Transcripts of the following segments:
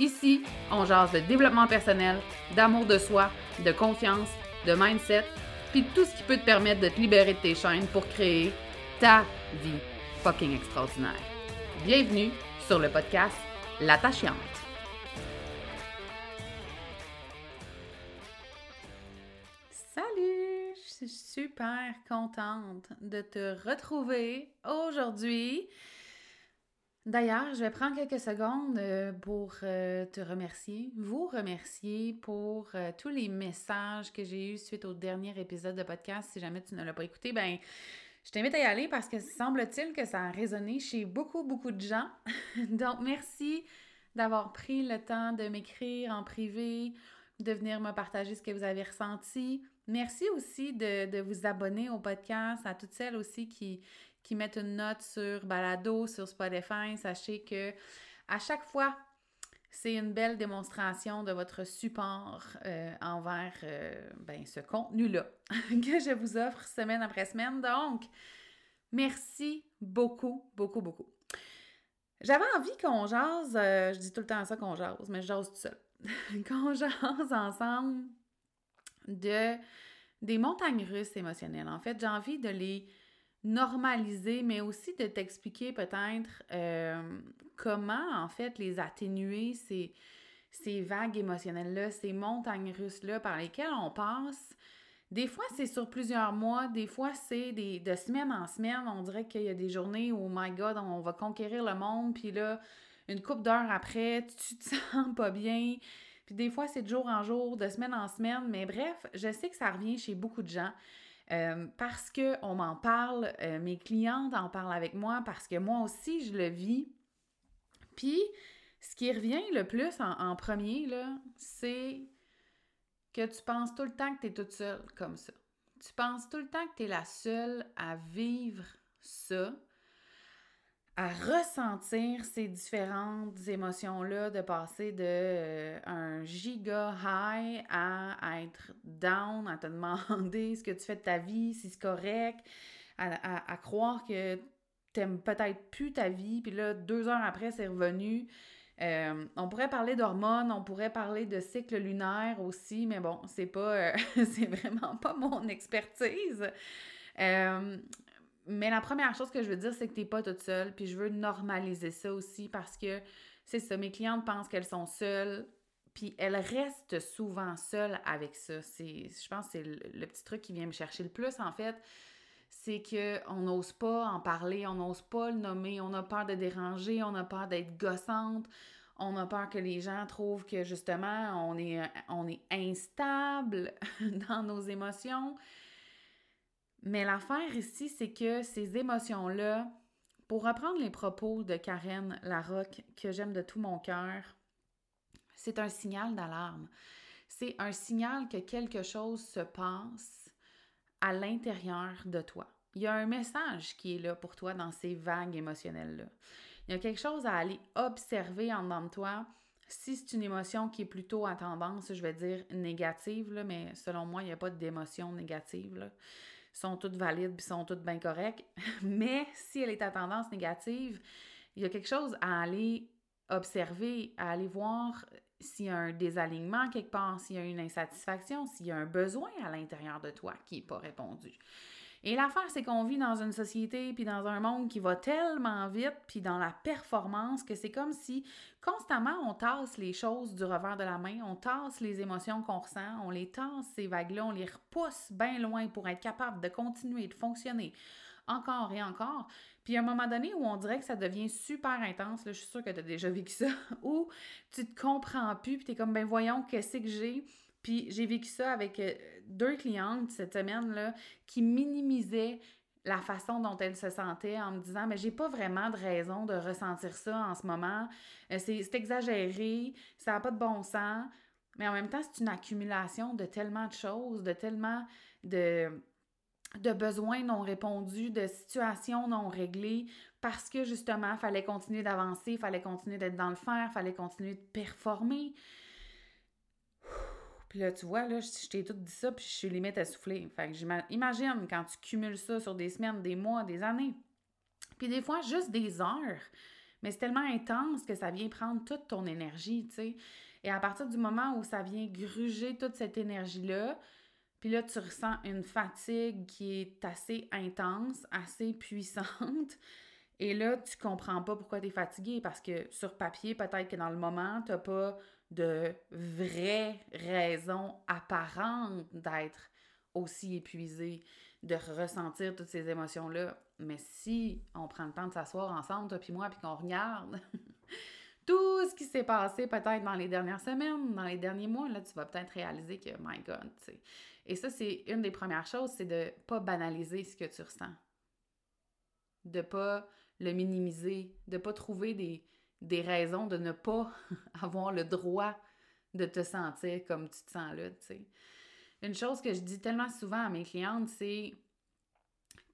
Ici, on jase de développement personnel, d'amour de soi, de confiance, de mindset, puis tout ce qui peut te permettre de te libérer de tes chaînes pour créer ta vie fucking extraordinaire. Bienvenue sur le podcast L'attachante. Salut, je suis super contente de te retrouver aujourd'hui. D'ailleurs, je vais prendre quelques secondes euh, pour euh, te remercier, vous remercier pour euh, tous les messages que j'ai eus suite au dernier épisode de podcast. Si jamais tu ne l'as pas écouté, ben je t'invite à y aller parce que semble-t-il que ça a résonné chez beaucoup, beaucoup de gens. Donc, merci d'avoir pris le temps de m'écrire en privé, de venir me partager ce que vous avez ressenti. Merci aussi de, de vous abonner au podcast, à toutes celles aussi qui, qui mettent une note sur Balado, sur Spotify. Sachez que à chaque fois, c'est une belle démonstration de votre support euh, envers euh, ben, ce contenu-là que je vous offre semaine après semaine. Donc, merci beaucoup, beaucoup, beaucoup. J'avais envie qu'on jase, euh, je dis tout le temps ça qu'on jase, mais je jase tout seul. qu'on jase ensemble de des montagnes russes émotionnelles. En fait, j'ai envie de les normaliser, mais aussi de t'expliquer peut-être euh, comment, en fait, les atténuer, ces, vagues émotionnelles-là, ces montagnes russes-là par lesquelles on passe. Des fois, c'est sur plusieurs mois, des fois, c'est de semaine en semaine. On dirait qu'il y a des journées où, oh my God, on va conquérir le monde, puis là, une couple d'heures après, tu te sens pas bien. Puis des fois, c'est de jour en jour, de semaine en semaine. Mais bref, je sais que ça revient chez beaucoup de gens. Euh, parce qu'on m'en parle, euh, mes clientes en parlent avec moi, parce que moi aussi, je le vis. Puis, ce qui revient le plus en, premier, là, c'est que tu penses tout le temps que tu es toute seule comme ça. Tu penses tout le temps que tu es la seule à vivre ça à ressentir ces différentes émotions-là, de passer de euh, un giga high à être down, à te demander ce que tu fais de ta vie, si c'est correct, à, croire que t'aimes peut-être plus ta vie, puis là, deux heures après, c'est revenu. Euh, on pourrait parler d'hormones, on pourrait parler de cycle lunaire aussi, mais bon, c'est pas, euh, c'est vraiment pas mon expertise. Mais la première chose que je veux dire, c'est que tu n'es pas toute seule, puis je veux normaliser ça aussi parce que c'est ça, mes clientes pensent qu'elles sont seules, puis elles restent souvent seules avec ça. Je pense que c'est le, petit truc qui vient me chercher le plus, en fait, c'est qu'on n'ose pas en parler, on n'ose pas le nommer, on a peur de déranger, on a peur d'être gossante, on a peur que les gens trouvent que justement, on est, on est instable dans nos émotions. Mais l'affaire ici, c'est que ces émotions-là, pour reprendre les propos de Karen Larocque, que j'aime de tout mon cœur, c'est un signal d'alarme. C'est un signal que quelque chose se passe à l'intérieur de toi. Il y a un message qui est là pour toi dans ces vagues émotionnelles-là. Il y a quelque chose à aller observer en dedans de toi. Si c'est une émotion qui est plutôt à tendance, je vais dire négative, mais selon moi, il n'y a pas d'émotion négative. Sont toutes valides puis sont toutes bien correctes. Mais si elle est à tendance négative, il y a quelque chose à aller observer, à aller voir s'il y a un désalignement quelque part, s'il y a une insatisfaction, s'il y a un besoin à l'intérieur de toi qui n'est pas répondu. Et l'affaire, c'est qu'on vit dans une société, puis dans un monde qui va tellement vite, puis dans la performance, que c'est comme si constamment on tasse les choses du revers de la main, on tasse les émotions qu'on ressent, on les tasse, ces vagues-là, on les repousse bien loin pour être capable de continuer, de fonctionner encore et encore. Puis à un moment donné où on dirait que ça devient super intense, là, je suis sûre que tu as déjà vécu ça, où tu te comprends plus, puis tu es comme, ben voyons, qu'est-ce que j'ai? Puis j'ai vécu ça avec euh, deux clientes cette semaine-là qui minimisaient la façon dont elles se sentaient en me disant mais j'ai pas vraiment de raison de ressentir ça en ce moment. Euh, c'est exagéré, ça n'a pas de bon sens. Mais en même temps, c'est une accumulation de tellement de choses, de tellement de, de besoins non répondus, de situations non réglées, parce que justement, fallait continuer d'avancer, fallait continuer d'être dans le il fallait continuer de performer. Puis là, tu vois, là, je, t'ai tout dit ça, puis je suis limite essoufflée. Fait que j'imagine quand tu cumules ça sur des semaines, des mois, des années. Puis des fois, juste des heures. Mais c'est tellement intense que ça vient prendre toute ton énergie, tu sais. Et à partir du moment où ça vient gruger toute cette énergie-là, puis là, tu ressens une fatigue qui est assez intense, assez puissante. Et là, tu comprends pas pourquoi tu es fatigué parce que sur papier, peut-être que dans le moment, tu pas de vraie raison apparente d'être aussi épuisé, de ressentir toutes ces émotions-là. Mais si on prend le temps de s'asseoir ensemble, toi puis moi, puis qu'on regarde tout ce qui s'est passé peut-être dans les dernières semaines, dans les derniers mois, là, tu vas peut-être réaliser que, my God, tu sais. Et ça, c'est une des premières choses, c'est de pas banaliser ce que tu ressens. De pas le minimiser, de pas trouver des, des raisons de ne pas avoir le droit de te sentir comme tu te sens là, tu. Une chose que je dis tellement souvent à mes clientes, c'est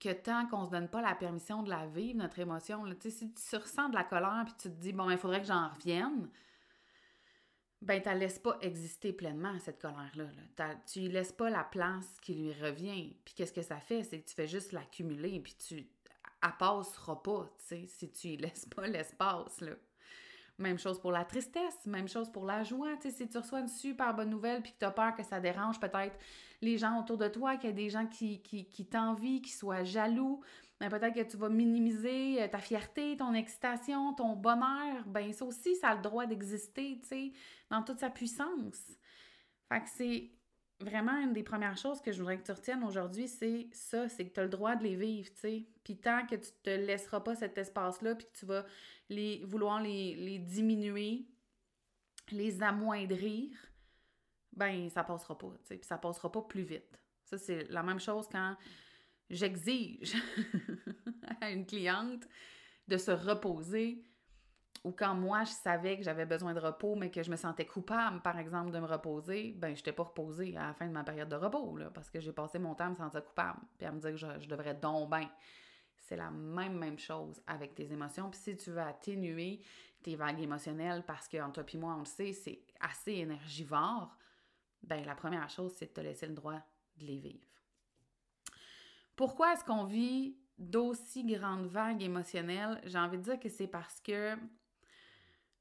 que tant qu'on se donne pas la permission de la vivre, notre émotion, si tu ressens de la colère puis tu te dis, bon, il faudrait que j'en revienne, ben, tu ne laisses pas exister pleinement, cette colère-là. Là. Tu ne laisses pas la place qui lui revient. Puis qu'est-ce que ça fait? C'est que tu fais juste l'accumuler, puis tu... Elle passera pas, tu sais, si tu ne laisses pas l'espace. Même chose pour la tristesse, même chose pour la joie. Tu sais, si tu reçois une super bonne nouvelle puis que tu as peur que ça dérange peut-être les gens autour de toi, qu'il y ait des gens qui, qui, qui t'envient, qui soient jaloux, ben peut-être que tu vas minimiser euh, ta fierté, ton excitation, ton bonheur. Ben ça aussi, ça a le droit d'exister, dans toute sa puissance. Fait que c'est vraiment une des premières choses que je voudrais que tu retiennes aujourd'hui, c'est ça, c'est que tu as le droit de les vivre, tu sais. Puis tant que tu te laisseras pas cet espace-là, puis que tu vas les, vouloir les, diminuer, les amoindrir, ben ça passera pas, tu sais, puis ça passera pas plus vite. Ça, c'est la même chose quand j'exige à une cliente de se reposer ou quand moi, je savais que j'avais besoin de repos, mais que je me sentais coupable, par exemple, de me reposer, ben, je n'étais pas reposée à la fin de ma période de repos, là, parce que j'ai passé mon temps à me sentir coupable, puis à me dire que je, je devrais donc bien c'est la même, même chose avec tes émotions. Puis si tu veux atténuer tes vagues émotionnelles, parce que toi et moi, on le sait, c'est assez énergivore, ben la première chose, c'est de te laisser le droit de les vivre. Pourquoi est-ce qu'on vit d'aussi grandes vagues émotionnelles? J'ai envie de dire que c'est parce que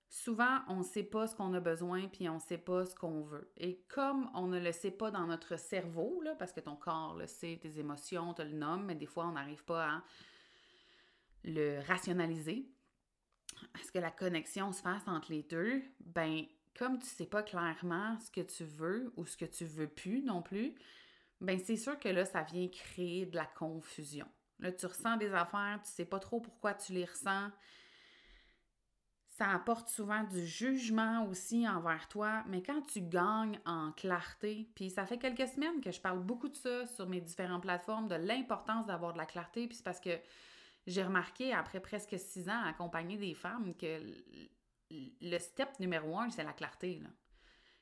souvent, on ne sait pas ce qu'on a besoin, puis on ne sait pas ce qu'on veut. Et comme on ne le sait pas dans notre cerveau, parce que ton corps le sait, tes émotions, te le nomme, mais des fois, on n'arrive pas à le rationaliser, à ce que la connexion se fasse entre les deux, ben comme tu sais pas clairement ce que tu veux ou ce que tu veux plus non plus, ben c'est sûr que là, ça vient créer de la confusion. Là, tu ressens des affaires, tu sais pas trop pourquoi tu les ressens. Ça apporte souvent du jugement aussi envers toi, mais quand tu gagnes en clarté, puis ça fait quelques semaines que je parle beaucoup de ça sur mes différentes plateformes, de l'importance d'avoir de la clarté, puis c'est parce que j'ai remarqué après presque six ans à accompagner des femmes que le step numéro un, c'est la clarté.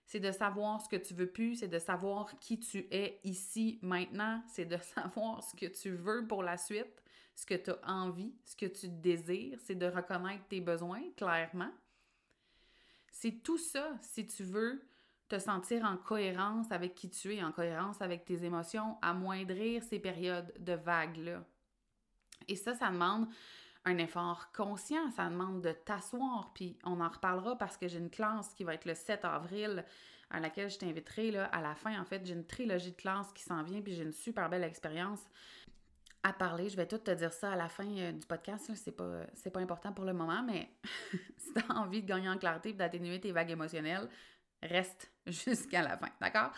C'est de savoir ce que tu veux plus, c'est de savoir qui tu es ici, maintenant, c'est de savoir ce que tu veux pour la suite, ce que tu as envie, ce que tu désires, c'est de reconnaître tes besoins clairement. C'est tout ça si tu veux te sentir en cohérence avec qui tu es, en cohérence avec tes émotions, amoindrir ces périodes de vagues-là. Et ça, ça demande un effort conscient, ça demande de t'asseoir, puis on en reparlera parce que j'ai une classe qui va être le 7 avril à laquelle je t'inviterai là, à la fin. En fait, j'ai une trilogie de classes qui s'en vient, puis j'ai une super belle expérience à parler. Je vais tout te dire ça à la fin euh, du podcast. C'est pas, pas important pour le moment, mais si tu as envie de gagner en clarté et d'atténuer tes vagues émotionnelles, reste jusqu'à la fin, d'accord?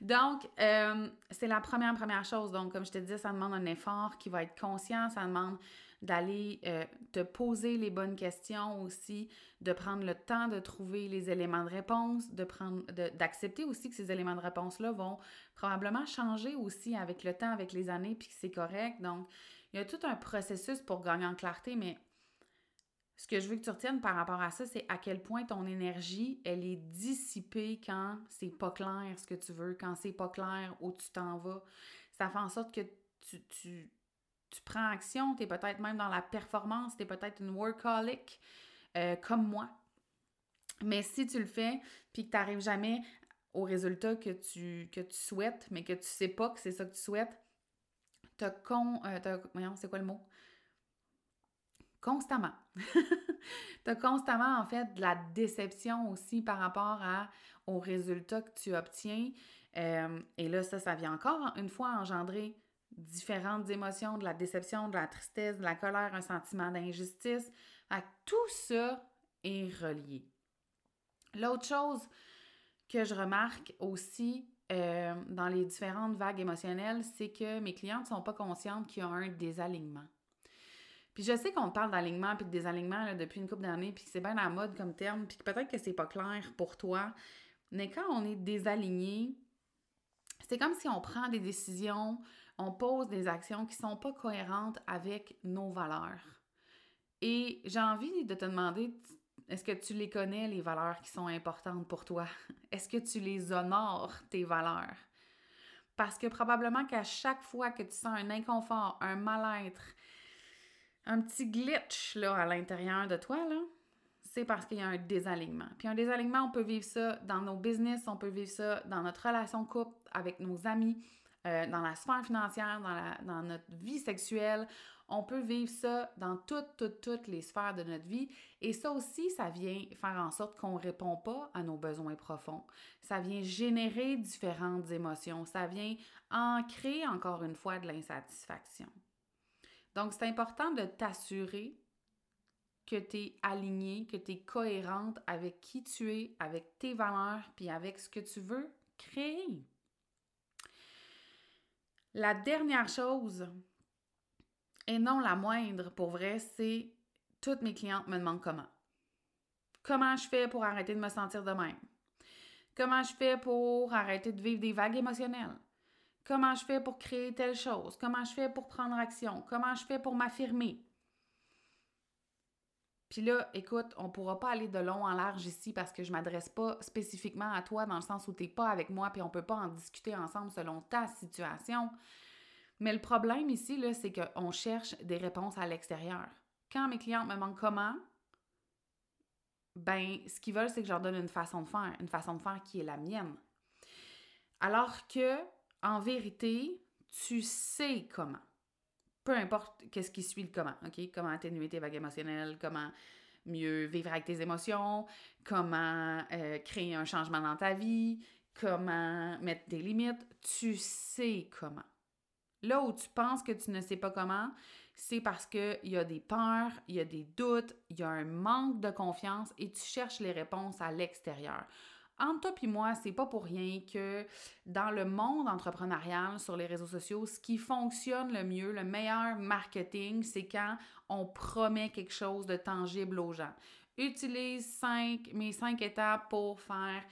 Donc, euh, c'est la première, première chose. Donc, comme je te disais, ça demande un effort qui va être conscient, ça demande d'aller euh, te poser les bonnes questions aussi, de prendre le temps de trouver les éléments de réponse, de prendre, d'accepter aussi que ces éléments de réponse-là vont probablement changer aussi avec le temps, avec les années, puis que c'est correct. Donc, il y a tout un processus pour gagner en clarté, mais ce que je veux que tu retiennes par rapport à ça, c'est à quel point ton énergie, elle est dissipée quand c'est pas clair ce que tu veux, quand c'est pas clair où tu t'en vas. Ça fait en sorte que tu, tu, tu prends action, tu es peut-être même dans la performance, tu es peut-être une workaholic euh, comme moi. Mais si tu le fais, puis que tu n'arrives jamais au résultat que tu, que tu souhaites, mais que tu sais pas que c'est ça que tu souhaites, tu as con. Euh, voyons, c'est quoi le mot? Constamment. tu as constamment, en fait, de la déception aussi par rapport à, au résultat que tu obtiens. Euh, et là, ça, ça vient encore une fois engendrer différentes émotions, de la déception, de la tristesse, de la colère, un sentiment d'injustice. Tout ça est relié. L'autre chose que je remarque aussi euh, dans les différentes vagues émotionnelles, c'est que mes clientes ne sont pas conscientes qu'il y a un désalignement. Puis je sais qu'on parle d'alignement puis de désalignement depuis une couple d'années, puis c'est bien la mode comme terme, puis peut-être que c'est pas clair pour toi, mais quand on est désaligné, c'est comme si on prend des décisions on pose des actions qui ne sont pas cohérentes avec nos valeurs. Et j'ai envie de te demander, est-ce que tu les connais, les valeurs qui sont importantes pour toi? Est-ce que tu les honores, tes valeurs? Parce que probablement qu'à chaque fois que tu sens un inconfort, un mal-être, un petit glitch là, à l'intérieur de toi, là, c'est parce qu'il y a un désalignement. Puis un désalignement, on peut vivre ça dans nos business, on peut vivre ça dans notre relation couple, avec nos amis, euh, dans la sphère financière, dans, notre vie sexuelle. On peut vivre ça dans toutes, toutes, toutes les sphères de notre vie. Et ça aussi, ça vient faire en sorte qu'on ne répond pas à nos besoins profonds. Ça vient générer différentes émotions. Ça vient ancrer, encore une fois, de l'insatisfaction. Donc, c'est important de t'assurer que tu es aligné, que tu es cohérente avec qui tu es, avec tes valeurs, puis avec ce que tu veux créer. La dernière chose, et non la moindre pour vrai, c'est toutes mes clientes me demandent comment. Comment je fais pour arrêter de me sentir de même? Comment je fais pour arrêter de vivre des vagues émotionnelles? Comment je fais pour créer telle chose? Comment je fais pour prendre action? Comment je fais pour m'affirmer? Puis là, écoute, on pourra pas aller de long en large ici parce que je m'adresse pas spécifiquement à toi dans le sens où tu n'es pas avec moi puis on peut pas en discuter ensemble selon ta situation. Mais le problème ici, c'est qu'on cherche des réponses à l'extérieur. Quand mes clientes me demandent comment, ben, ce qu'ils veulent, c'est que je leur donne une façon de faire, une façon de faire qui est la mienne. Alors que, en vérité, tu sais comment peu importe qu'est-ce qui suit le comment, OK? Comment atténuer tes vagues émotionnelles, comment mieux vivre avec tes émotions, comment euh, créer un changement dans ta vie, comment mettre des limites, tu sais comment. Là où tu penses que tu ne sais pas comment, c'est parce qu'il y a des peurs, il y a des doutes, il y a un manque de confiance et tu cherches les réponses à l'extérieur entre toi et moi, c'est pas pour rien que dans le monde entrepreneurial, sur les réseaux sociaux, ce qui fonctionne le mieux, le meilleur marketing, c'est quand on promet quelque chose de tangible aux gens. Utilise cinq, mes cinq étapes pour faire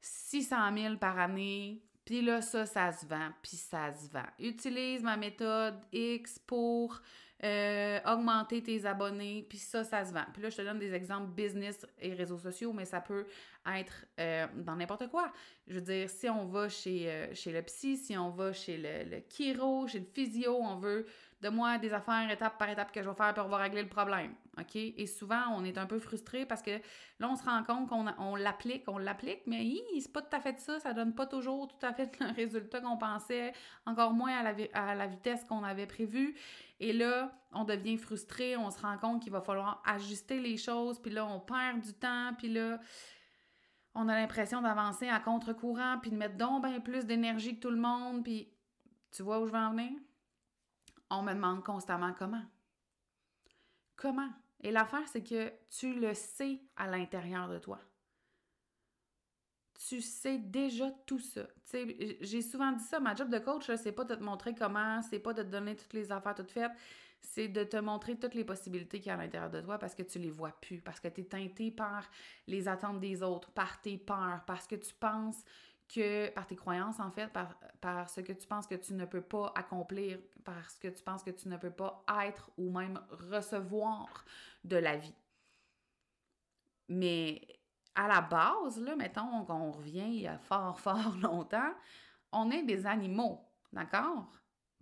600 000 par année. Puis là, ça, ça se vend, puis ça se vend. Utilise ma méthode X pour euh, augmenter tes abonnés, puis ça, ça se vend. Puis là, je te donne des exemples business et réseaux sociaux, mais ça peut être euh, dans n'importe quoi. Je veux dire, si on va chez, euh, chez le psy, si on va chez le, le chiro, chez le physio, on veut de moi des affaires étape par étape que je vais faire pour régler le problème. OK? Et souvent, on est un peu frustré parce que là, on se rend compte qu'on on l'applique, on l'applique, mais c'est pas tout à fait ça. Ça donne pas toujours tout à fait le résultat qu'on pensait, encore moins à la, à la vitesse qu'on avait prévu. Et là, on devient frustré, on se rend compte qu'il va falloir ajuster les choses, puis là, on perd du temps, puis là, on a l'impression d'avancer à contre-courant, puis de mettre donc bien plus d'énergie que tout le monde, puis tu vois où je veux en venir? On me demande constamment comment. Comment? Et l'affaire, c'est que tu le sais à l'intérieur de toi. Tu sais déjà tout ça. J'ai souvent dit ça, ma job de coach, c'est pas de te montrer comment, c'est pas de te donner toutes les affaires toutes faites, c'est de te montrer toutes les possibilités qu'il y a à l'intérieur de toi parce que tu les vois plus, parce que tu es teinté par les attentes des autres, par tes peurs, parce que tu penses par tes croyances en fait, par, par ce que tu penses que tu ne peux pas accomplir, parce que tu penses que tu ne peux pas être ou même recevoir de la vie. Mais à la base, là, mettons qu'on revient il y a fort, fort longtemps, on est des animaux, d'accord?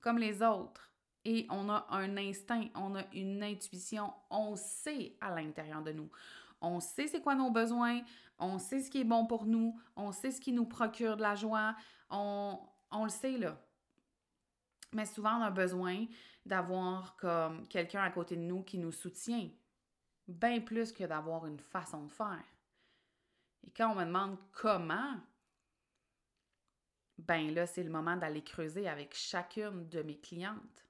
Comme les autres. Et on a un instinct, on a une intuition, on sait à l'intérieur de nous. On sait c'est quoi nos besoins, on sait ce qui est bon pour nous, on sait ce qui nous procure de la joie, on, on le sait là. Mais souvent, on a besoin d'avoir comme quelqu'un à côté de nous qui nous soutient, bien plus que d'avoir une façon de faire. Et quand on me demande comment, ben là, c'est le moment d'aller creuser avec chacune de mes clientes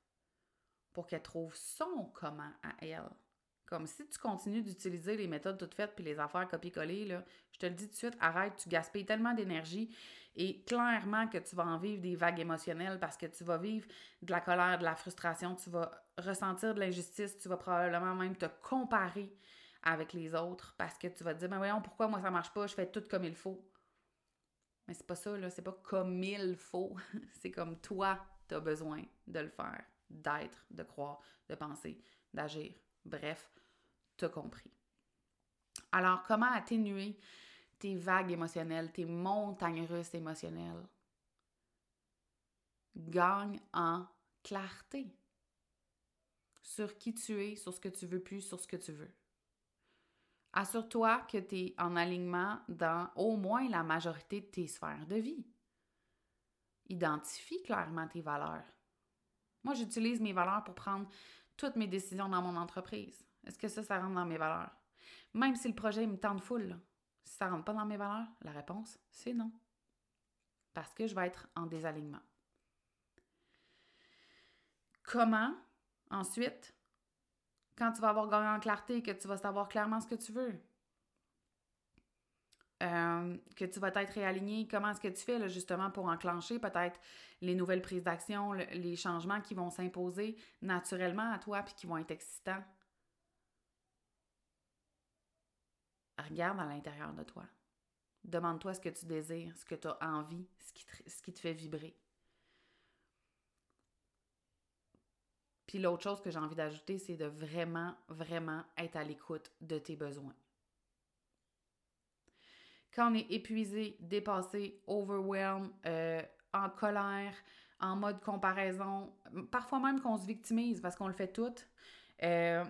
pour qu'elle trouve son comment à elle. Comme si tu continues d'utiliser les méthodes toutes faites puis les affaires copier-coller, je te le dis tout de suite, arrête, tu gaspilles tellement d'énergie et clairement que tu vas en vivre des vagues émotionnelles parce que tu vas vivre de la colère, de la frustration, tu vas ressentir de l'injustice, tu vas probablement même te comparer avec les autres parce que tu vas te dire, mais voyons, pourquoi moi ça marche pas, je fais tout comme il faut. Mais c'est pas ça, là, c'est pas comme il faut, c'est comme toi, tu as besoin de le faire, d'être, de croire, de penser, d'agir. Bref, t'as compris. Alors, comment atténuer tes vagues émotionnelles, tes montagnes russes émotionnelles? Gagne en clarté sur qui tu es, sur ce que tu veux plus, sur ce que tu veux. Assure-toi que tu es en alignement dans au moins la majorité de tes sphères de vie. Identifie clairement tes valeurs. Moi, j'utilise mes valeurs pour prendre toutes mes décisions dans mon entreprise. Est-ce que ça, ça rentre dans mes valeurs? Même si le projet me tente full, si ça rentre pas dans mes valeurs, la réponse, c'est non. Parce que je vais être en désalignement. Comment, ensuite, quand tu vas avoir gagné en clarté, que tu vas savoir clairement ce que tu veux, euh, que tu vas être réaligné, comment est-ce que tu fais justement pour enclencher peut-être les nouvelles prises d'action, les changements qui vont s'imposer naturellement à toi puis qui vont être excitants? Regarde à l'intérieur de toi. Demande-toi ce que tu désires, ce que tu as envie, ce qui, te, fait vibrer. Puis l'autre chose que j'ai envie d'ajouter, c'est de vraiment, vraiment être à l'écoute de tes besoins. Quand on est épuisé, dépassé, overwhelmed, euh, en colère, en mode comparaison, parfois même qu'on se victimise parce qu'on le fait tout, euh,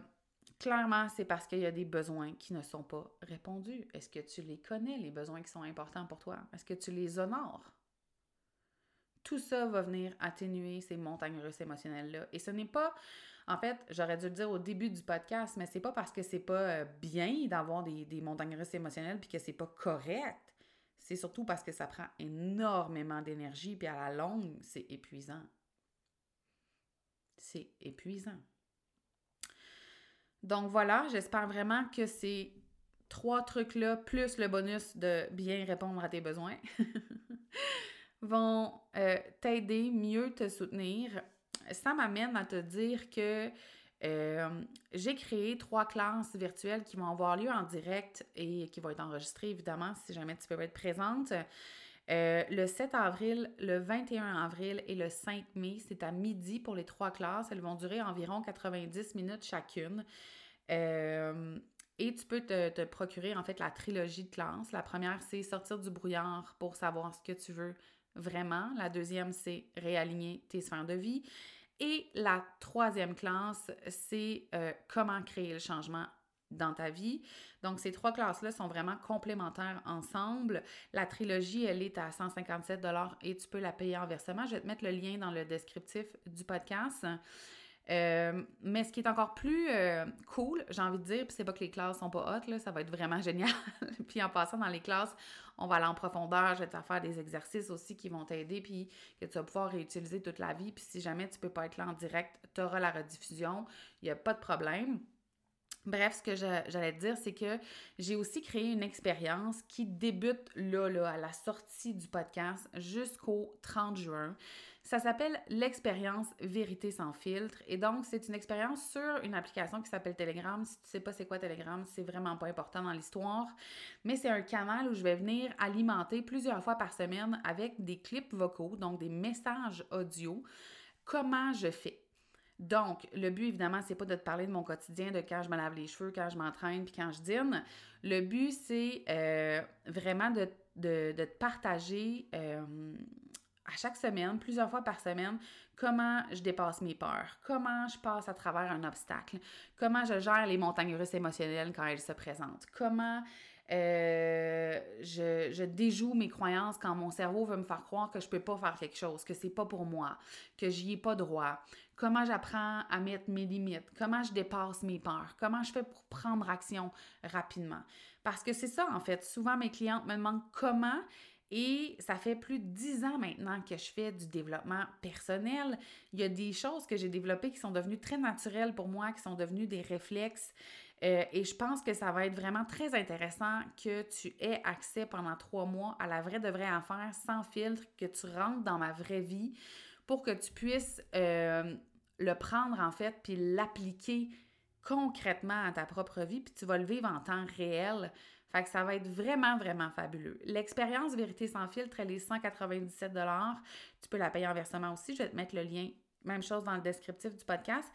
clairement, c'est parce qu'il y a des besoins qui ne sont pas répondus. Est-ce que tu les connais, les besoins qui sont importants pour toi? Est-ce que tu les honores? Tout ça va venir atténuer ces montagnes russes émotionnelles-là. Et ce n'est pas en fait, j'aurais dû le dire au début du podcast, mais c'est pas parce que c'est pas euh, bien d'avoir des, montagnes russes émotionnelles puis que c'est pas correct. C'est surtout parce que ça prend énormément d'énergie puis à la longue, c'est épuisant. C'est épuisant. Donc voilà, j'espère vraiment que ces trois trucs-là, plus le bonus de bien répondre à tes besoins, vont euh, t'aider, mieux te soutenir ça m'amène à te dire que euh, j'ai créé trois classes virtuelles qui vont avoir lieu en direct et qui vont être enregistrées, évidemment, si jamais tu peux être présente. Euh, le 7 avril, le 21 avril et le 5 mai, c'est à midi pour les trois classes. Elles vont durer environ 90 minutes chacune. Euh, et tu peux te, procurer en fait la trilogie de classes. La première, c'est sortir du brouillard pour savoir ce que tu veux vraiment. La deuxième, c'est réaligner tes sphères de vie. Et la troisième classe, c'est euh, comment créer le changement dans ta vie. Donc, ces trois classes-là sont vraiment complémentaires ensemble. La trilogie, elle est à 157 et tu peux la payer en versement. Je vais te mettre le lien dans le descriptif du podcast. Euh, mais ce qui est encore plus euh, cool, j'ai envie de dire, puis c'est pas que les classes sont pas hautes, ça va être vraiment génial. puis en passant dans les classes, on va aller en profondeur, je vais te faire faire des exercices aussi qui vont t'aider, puis que tu vas pouvoir réutiliser toute la vie. Puis si jamais tu peux pas être là en direct, tu auras la rediffusion, il n'y a pas de problème. Bref, ce que j'allais te dire, c'est que j'ai aussi créé une expérience qui débute là, là, à la sortie du podcast jusqu'au 30 juin. Ça s'appelle l'expérience Vérité sans filtre. Et donc, c'est une expérience sur une application qui s'appelle Telegram. Si tu sais pas c'est quoi Telegram, c'est vraiment pas important dans l'histoire. Mais c'est un canal où je vais venir alimenter plusieurs fois par semaine avec des clips vocaux, donc des messages audio. Comment je fais? Donc, le but, évidemment, c'est pas de te parler de mon quotidien, de quand je me lave les cheveux, quand je m'entraîne, puis quand je dîne. Le but, c'est euh, vraiment de, te partager euh, à chaque semaine, plusieurs fois par semaine, comment je dépasse mes peurs, comment je passe à travers un obstacle, comment je gère les montagnes russes émotionnelles quand elles se présentent, comment euh, je, déjoue mes croyances quand mon cerveau veut me faire croire que je peux pas faire quelque chose, que c'est pas pour moi, que j'y ai pas droit. Comment j'apprends à mettre mes limites, comment je dépasse mes peurs, comment je fais pour prendre action rapidement? Parce que c'est ça, en fait. Souvent, mes clientes me demandent comment et ça fait plus de dix ans maintenant que je fais du développement personnel. Il y a des choses que j'ai développées qui sont devenues très naturelles pour moi, qui sont devenues des réflexes. Euh, et je pense que ça va être vraiment très intéressant que tu aies accès pendant trois mois à la vraie de vraie affaire sans filtre, que tu rentres dans ma vraie vie pour que tu puisses euh, le prendre en fait puis l'appliquer concrètement à ta propre vie, puis tu vas le vivre en temps réel. Fait que ça va être vraiment, vraiment fabuleux. L'expérience Vérité sans filtre, elle est 197 Tu peux la payer en versement aussi. Je vais te mettre le lien, même chose dans le descriptif du podcast.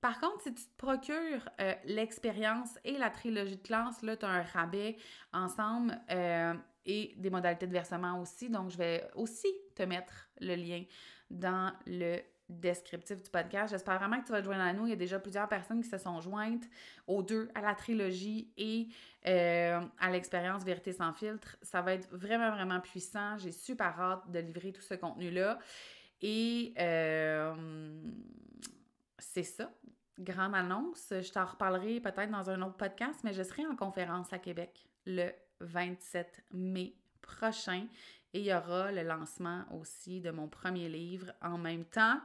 Par contre, si tu te procures euh, l'expérience et la trilogie de classe, là, tu as un rabais ensemble euh, et des modalités de versement aussi. Donc, je vais aussi te mettre le lien dans le descriptif du podcast. J'espère vraiment que tu vas te joindre à nous. Il y a déjà plusieurs personnes qui se sont jointes aux deux, à la trilogie et euh, à l'expérience Vérité sans filtre. Ça va être vraiment, vraiment puissant. J'ai super hâte de livrer tout ce contenu-là. Et c'est ça. Grande annonce. Je t'en reparlerai peut-être dans un autre podcast, mais je serai en conférence à Québec le 27 mai prochain. Et il y aura le lancement aussi de mon premier livre en même temps.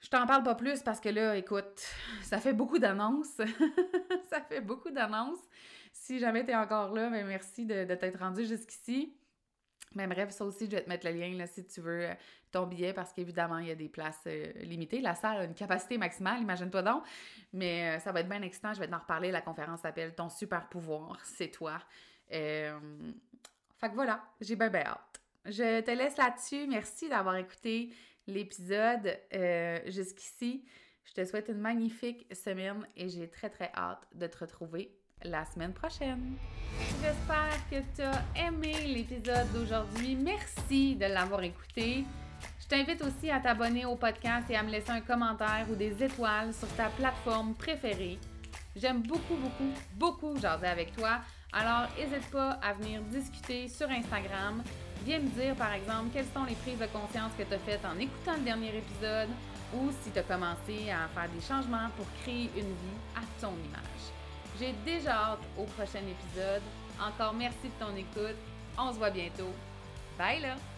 Je t'en parle pas plus parce que là, écoute, ça fait beaucoup d'annonces. ça fait beaucoup d'annonces. Si jamais tu es encore là, ben merci de, t'être rendu jusqu'ici. Mais bref, ça aussi, je vais te mettre le lien là, si tu veux euh, ton billet parce qu'évidemment, il y a des places euh, limitées. La salle a une capacité maximale, imagine-toi donc. Mais euh, ça va être bien excitant. Je vais t'en reparler. La conférence s'appelle Ton super pouvoir, c'est toi. Fait que voilà, j'ai bien, bien hâte. Je te laisse là-dessus. Merci d'avoir écouté l'épisode jusqu'ici. Je te souhaite une magnifique semaine et j'ai très, très hâte de te retrouver la semaine prochaine. J'espère que tu as aimé l'épisode d'aujourd'hui. Merci de l'avoir écouté. Je t'invite aussi à t'abonner au podcast et à me laisser un commentaire ou des étoiles sur ta plateforme préférée. J'aime beaucoup, beaucoup, beaucoup jaser avec toi. Alors, n'hésite pas à venir discuter sur Instagram. Viens me dire, par exemple, quelles sont les prises de conscience que tu as faites en écoutant le dernier épisode ou si tu as commencé à faire des changements pour créer une vie à ton image. J'ai déjà hâte au prochain épisode. Encore merci de ton écoute. On se voit bientôt. Bye là!